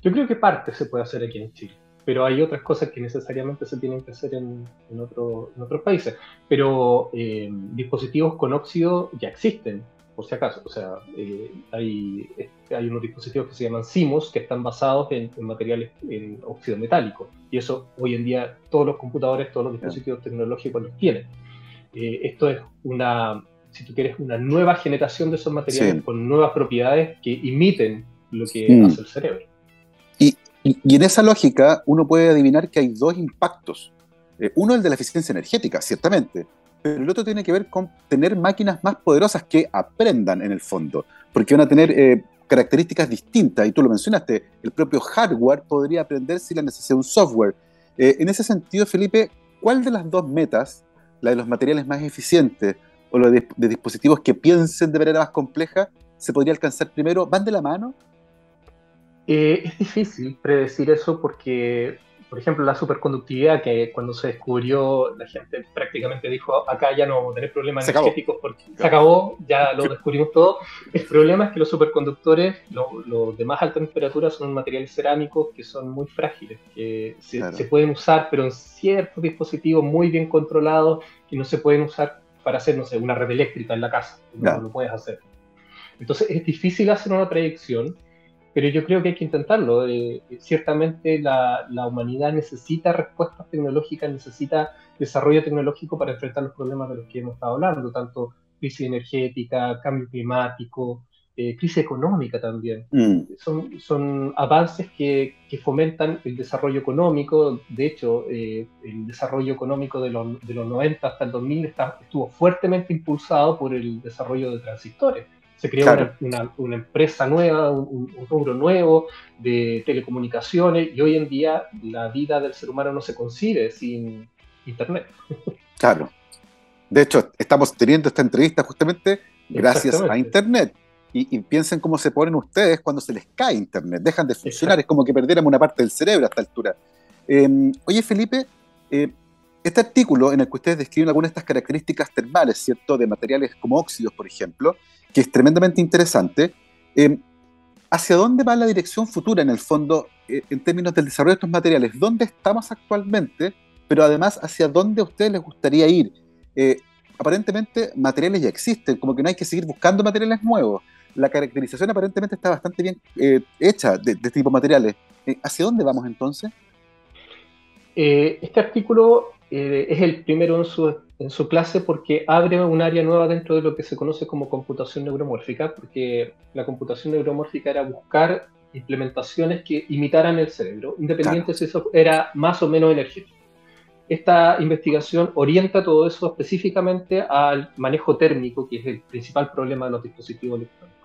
S2: Yo creo que parte se puede hacer aquí en Chile, pero hay otras cosas que necesariamente se tienen que hacer en, otros países. Pero eh, dispositivos con óxido ya existen, por si acaso. O sea, eh, hay, hay unos dispositivos que se llaman CIMOS que están basados en, materiales en óxido metálico. Y eso hoy en día todos los computadores, todos los dispositivos tecnológicos los tienen. Eh, esto es una, si tú quieres, una nueva generación de esos materiales con nuevas propiedades que imiten lo que mm. hace el cerebro.
S1: Y, y, en esa lógica uno puede adivinar que hay dos impactos. Eh, uno el de la eficiencia energética, ciertamente, pero el otro tiene que ver con tener máquinas más poderosas que aprendan en el fondo, porque van a tener eh, características distintas, y tú lo mencionaste, el propio hardware podría aprender si la necesidad de un software. Eh, en ese sentido, Felipe, ¿cuál de las dos metas, la de los materiales más eficientes o lo de, dispositivos que piensen de manera más compleja, se podría alcanzar primero? ¿Van de la mano?
S2: Eh, es difícil predecir eso porque, por ejemplo, la superconductividad, que cuando se descubrió, la gente prácticamente dijo, acá ya no vamos a tener problemas energéticos porque se acabó, ya lo descubrimos todo. El problema es que los superconductores, los de más alta temperatura, son materiales cerámicos que son muy frágiles, que se, se pueden usar, pero en ciertos dispositivos muy bien controlados, que no se pueden usar para hacer, no sé, una red eléctrica en la casa. No lo puedes hacer. Entonces es difícil hacer una predicción, pero yo creo que hay que intentarlo. Eh, ciertamente la, la, humanidad necesita respuestas tecnológicas, necesita desarrollo tecnológico para enfrentar los problemas de los que hemos estado hablando, tanto crisis energética, cambio climático, eh, crisis económica también. Mm. Son, son avances que, que, fomentan el desarrollo económico. De hecho, eh, el desarrollo económico de los, de los 90 hasta el 2000 está, estuvo fuertemente impulsado por el desarrollo de transistores. Se creó una, una, empresa nueva, un, un, rubro nuevo de telecomunicaciones y hoy en día la vida del ser humano no se concibe sin Internet.
S1: Claro. De hecho, estamos teniendo esta entrevista justamente gracias a Internet y, piensen cómo se ponen ustedes cuando se les cae Internet, dejan de funcionar, es como que perdiéramos una parte del cerebro a esta altura. Em, oye, Felipe, eh, este artículo en el que ustedes describen algunas de estas características termales, ¿cierto? De materiales como óxidos, por ejemplo, que es tremendamente interesante. Em, ¿Hacia dónde va la dirección futura, en el fondo, eh, en términos del desarrollo de estos materiales? ¿Dónde estamos actualmente? Pero además, ¿hacia dónde a ustedes les gustaría ir? Eh, aparentemente, materiales ya existen, como que no hay que seguir buscando materiales nuevos la caracterización aparentemente está bastante bien eh, hecha de, este tipo de materiales. Eh, ¿Hacia dónde vamos entonces?
S2: Eh, este artículo es el primero en su, en su, clase porque abre un área nueva dentro de lo que se conoce como computación neuromórfica, porque la computación neuromórfica era buscar implementaciones que imitaran el cerebro, independiente si eso era más o menos energético. Esta investigación orienta todo eso específicamente al manejo térmico, que es el principal problema de los dispositivos electrónicos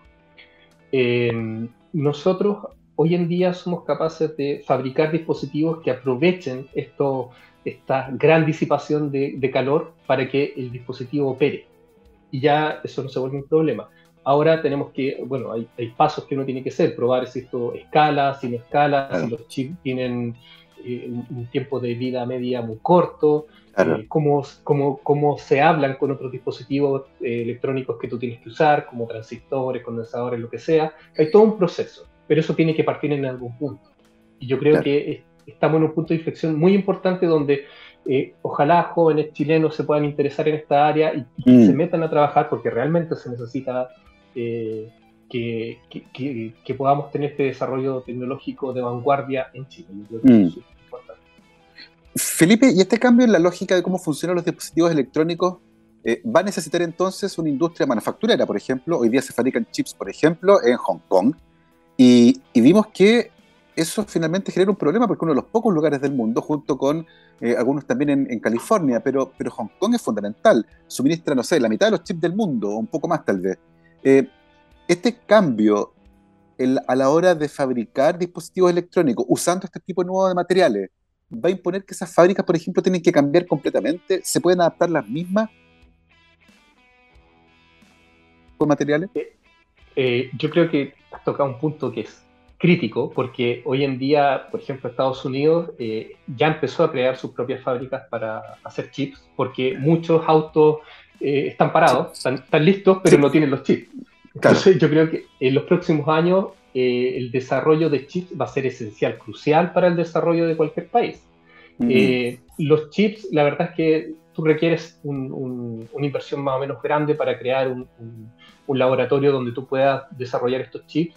S2: nosotros hoy en día somos capaces de fabricar dispositivos que aprovechen esto, esta gran disipación de, de calor para que el dispositivo opere. Y ya eso no se vuelve un problema. Ahora tenemos que, bueno, hay, hay, pasos que uno tiene que hacer, probar si esto escala, si no escala, si los chips tienen eh, un tiempo de vida media muy corto, eh, cómo, cómo, cómo, se hablan con otros dispositivos eh, electrónicos que tú tienes que usar, como transistores, condensadores, lo que sea. Hay todo un proceso, pero eso tiene que partir en algún punto. Y yo creo que estamos en un punto de inflexión muy importante donde ojalá jóvenes chilenos se puedan interesar en esta área y, mm. se metan a trabajar porque realmente se necesita eh, que, que, podamos tener este desarrollo tecnológico de vanguardia en Chile. Mm.
S1: Felipe, ¿y este cambio en la lógica de cómo funcionan los dispositivos electrónicos eh, va a necesitar entonces una industria manufacturera, por ejemplo? Hoy día se fabrican chips, por ejemplo, en Hong Kong, y, vimos que eso finalmente genera un problema porque uno de los pocos lugares del mundo, junto con eh, algunos también en, California, pero, pero Hong Kong es fundamental, suministra, no sé, la mitad de los chips del mundo, o un poco más tal vez. Eh, este cambio a la hora de fabricar dispositivos electrónicos usando este tipo nuevo de materiales, ¿va a imponer que esas fábricas, por ejemplo, tienen que cambiar completamente? ¿Se pueden adaptar las mismas con materiales?
S2: Eh, eh, yo creo que has tocado un punto que es crítico, porque hoy en día, por ejemplo, Estados Unidos ya empezó a crear sus propias fábricas para hacer chips, porque muchos autos eh, están parados, están, listos, pero no tienen los chips. Entonces yo creo que en los próximos años eh, el desarrollo de chips va a ser esencial, crucial para el desarrollo de cualquier país. Eh, los chips, la verdad es que tú requieres una inversión más o menos grande para crear un, laboratorio donde tú puedas desarrollar estos chips,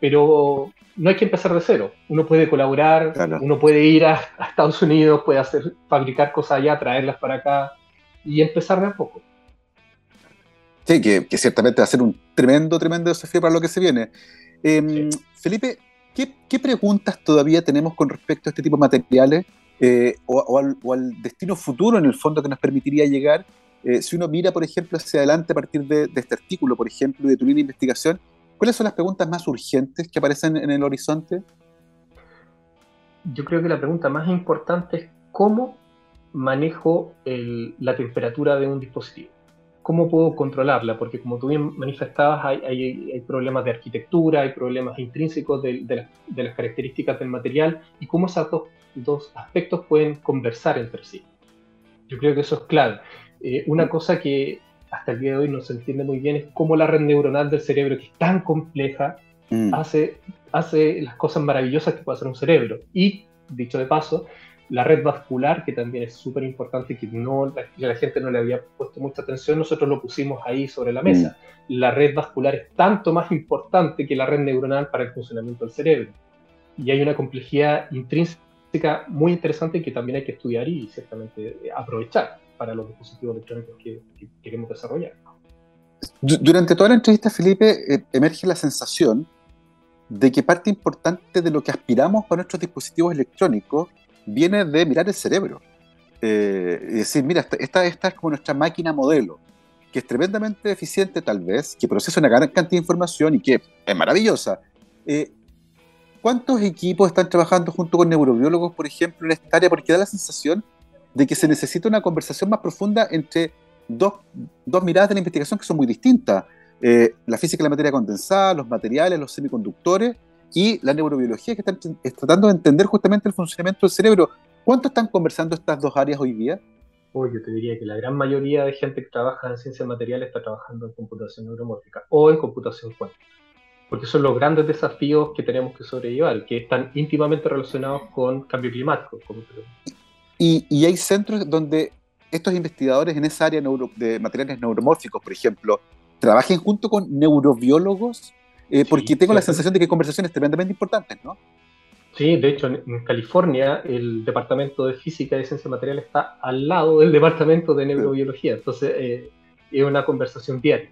S2: pero no hay que empezar de cero. Uno puede colaborar, uno puede ir a, a, Estados Unidos, puede hacer, fabricar cosas allá, traerlas para acá y empezar de a poco.
S1: Sí, que, ciertamente va a ser un tremendo, tremendo desafío para lo que se viene. Em, Felipe, ¿qué, preguntas todavía tenemos con respecto a este tipo de materiales eh, o, al, destino futuro en el fondo que nos permitiría llegar? Eh, si uno mira, por ejemplo, hacia adelante a partir de, este artículo, por ejemplo, y de tu línea de investigación, ¿cuáles son las preguntas más urgentes que aparecen en el horizonte?
S2: Yo creo que la pregunta más importante es cómo manejo la temperatura de un dispositivo. ¿Cómo puedo controlarla? Porque como tú bien manifestabas, hay, problemas de arquitectura, hay problemas intrínsecos de, las características del material y cómo esos dos, aspectos pueden conversar entre sí. Yo creo que eso es clave. Eh, una cosa que hasta el día de hoy no se entiende muy bien es cómo la red neuronal del cerebro, que es tan compleja, mm. hace, hace las cosas maravillosas que puede hacer un cerebro. Y, dicho de paso, la red vascular, que también es súper importante, que no, la, la, gente no le había puesto mucha atención, nosotros lo pusimos ahí sobre la mesa. Mm. La red vascular es tanto más importante que la red neuronal para el funcionamiento del cerebro. Y hay una complejidad intrínseca muy interesante que también hay que estudiar y ciertamente aprovechar para los dispositivos electrónicos que, queremos desarrollar.
S1: Durante toda la entrevista, Felipe, eh, emerge la sensación de que parte importante de lo que aspiramos para nuestros dispositivos electrónicos viene de mirar el cerebro. Eh, y decir, mira, esta, esta es como nuestra máquina modelo, que es tremendamente eficiente tal vez, que procesa una gran cantidad de información y que es maravillosa. Eh, ¿Cuántos equipos están trabajando junto con neurobiólogos, por ejemplo, en esta área? Porque da la sensación de que se necesita una conversación más profunda entre dos, dos miradas de la investigación que son muy distintas. Eh, la física de la materia condensada, los materiales, los semiconductores, y la neurobiología que están tratando de entender justamente el funcionamiento del cerebro. ¿Cuánto están conversando estas dos áreas hoy día?
S2: Hoy yo te diría que la gran mayoría de gente que trabaja en ciencia material está trabajando en computación neuromórfica o en computación cuántica, porque son los grandes desafíos que tenemos que sobrellevar, que están íntimamente relacionados con cambio climático.
S1: y, y, hay centros donde estos investigadores en esa área de materiales neuromórficos, por ejemplo, trabajen junto con neurobiólogos eh, porque tengo la sensación de que hay conversaciones tremendamente importantes, ¿no?
S2: Sí, de hecho, en, California el departamento de física y ciencia material está al lado del departamento de neurobiología, entonces eh, es una conversación diaria.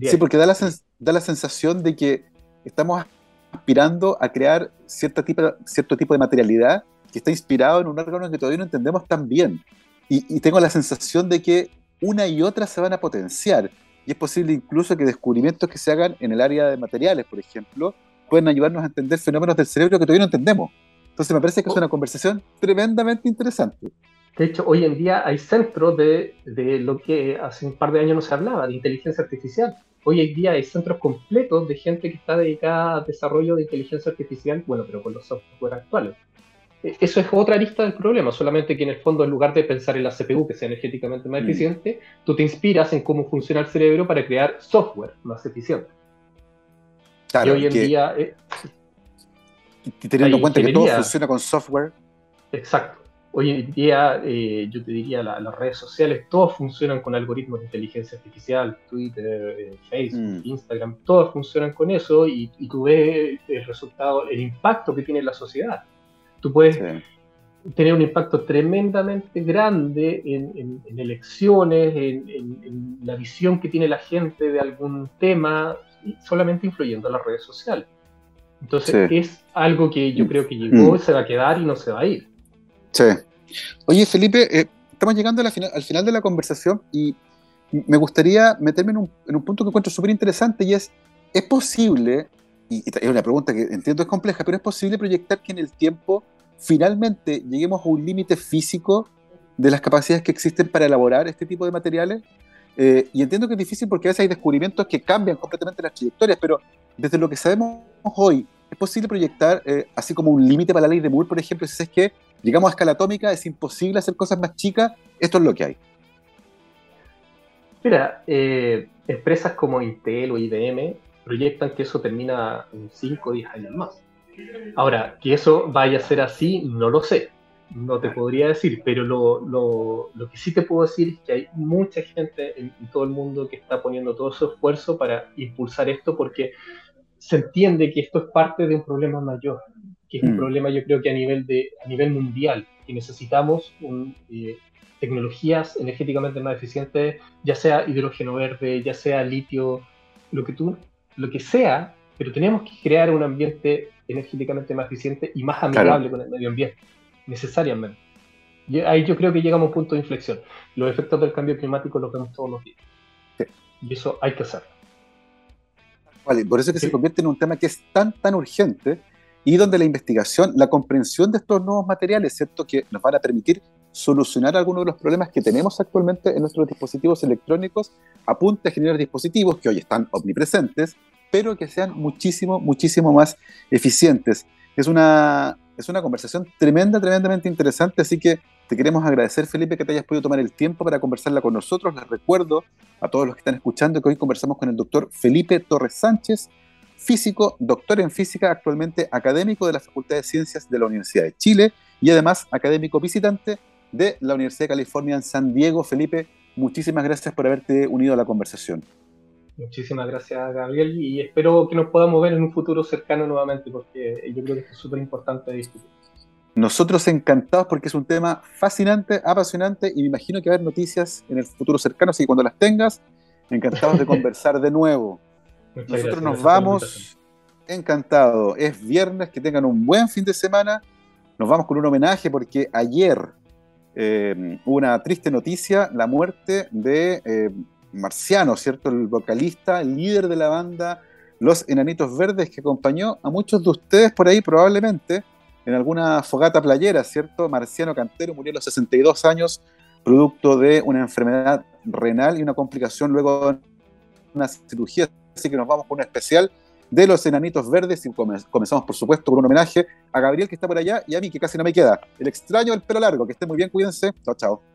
S1: Sí, porque da la, da la sensación de que estamos aspirando a crear cierto tipo, cierto tipo de materialidad que está inspirado en un órgano que todavía no entendemos tan bien. Y, y tengo la sensación de que una y otra se van a potenciar y es posible incluso que descubrimientos que se hagan en el área de materiales, por ejemplo, pueden ayudarnos a entender fenómenos del cerebro que todavía no entendemos. Entonces me parece que es oh. una conversación tremendamente interesante.
S2: De hecho, hoy en día hay centros de, de, lo que hace un par de años no se hablaba, de inteligencia artificial. Hoy en día hay centros completos de gente que está dedicada al desarrollo de inteligencia artificial, bueno, pero con los software actuales. E, eso es otra lista del problema, solamente que en el fondo, en lugar de pensar en la CPU que sea energéticamente más mm. eficiente, tú te inspiras en cómo funciona el cerebro para crear software más eficiente.
S1: Claro, y hoy en día. Eh, y teniendo en cuenta que todo funciona con software.
S2: Exacto. Hoy en día, eh, yo te diría, las redes sociales, todos funcionan con algoritmos de inteligencia artificial, Twitter, eh, Facebook, mm. Instagram, todos funcionan con eso y, tú ves el resultado, el impacto que tiene en la sociedad. Tú puedes tener un impacto tremendamente grande en, elecciones, en, la visión que tiene la gente de algún tema, solamente influyendo en las redes sociales. Entonces es algo que yo creo que llegó, mm. se va a quedar y no se va a ir.
S1: Sí. Oye, Felipe, eh, estamos llegando al final de la conversación y me gustaría meterme en un, en un punto que encuentro súper interesante y es, ¿es posible y, es una pregunta que entiendo es compleja, pero es posible proyectar que en el tiempo finalmente lleguemos a un límite físico de las capacidades que existen para elaborar este tipo de materiales. Eh, y entiendo que es difícil porque a veces hay descubrimientos que cambian completamente las trayectorias, pero desde lo que sabemos hoy, ¿es posible proyectar eh, así como un límite para la ley de Moore, por ejemplo, si es que llegamos a escala atómica, es imposible hacer cosas más chicas? Esto es lo que hay.
S2: Mira, eh, empresas como Intel o IBM proyectan que eso termina en 5 o 10 años más. Ahora, que eso vaya a ser así, no lo sé, no te podría decir, pero lo, lo, lo que sí te puedo decir es que hay mucha gente en, todo el mundo que está poniendo todo su esfuerzo para impulsar esto porque se entiende que esto es parte de un problema mayor, que es un mm. problema yo creo que a nivel, de, a nivel mundial, que necesitamos un, eh, tecnologías energéticamente más eficientes, ya sea hidrógeno verde, ya sea litio, lo que tú lo que sea, pero tenemos que crear un ambiente energéticamente más eficiente y más amigable con el medio ambiente, necesariamente. Y ahí yo creo que llegamos a un punto de inflexión. Los efectos del cambio climático los vemos todos los días. Y eso hay que hacerlo.
S1: Vale, por eso es que se convierte en un tema que es tan, tan urgente y donde la investigación, la comprensión de estos nuevos materiales, ¿cierto? Que nos van a permitir solucionar algunos de los problemas que tenemos actualmente en nuestros dispositivos electrónicos, apunta a generar dispositivos que hoy están omnipresentes, pero que sean muchísimo, muchísimo más eficientes. Es una, es una conversación tremenda, tremendamente interesante, así que te queremos agradecer, Felipe, que te hayas podido tomar el tiempo para conversarla con nosotros. Les recuerdo a todos los que están escuchando que hoy conversamos con el doctor Felipe Torres Sánchez, físico, doctor en física, actualmente académico de la Facultad de Ciencias de la Universidad de Chile y además académico visitante de la Universidad de California en San Diego. Felipe, muchísimas gracias por haberte unido a la conversación.
S2: Muchísimas gracias, Gabriel, y espero que nos podamos ver en un futuro cercano nuevamente, porque yo creo que es súper importante discutir.
S1: Nosotros encantados porque es un tema fascinante, apasionante, y me imagino que va a haber noticias en el futuro cercano, así que cuando las tengas, encantados de conversar de nuevo. Nosotros nos vamos, encantado. Es viernes, que tengan un buen fin de semana. Nos vamos con un homenaje porque ayer hubo una triste noticia, la muerte de eh, Marciano, ¿cierto? El vocalista, líder de la banda Los Enanitos Verdes, que acompañó a muchos de ustedes por ahí probablemente en alguna fogata playera, ¿cierto? Marciano Cantero murió a los 62 años, producto de una enfermedad renal y una complicación luego de una cirugía. Así que nos vamos con un especial de los Enanitos Verdes y comenzamos, por supuesto, con un homenaje a Gabriel que está por allá y a mí que casi no me queda. El extraño del pelo largo. Que esté muy bien, cuídense. Chao, chao.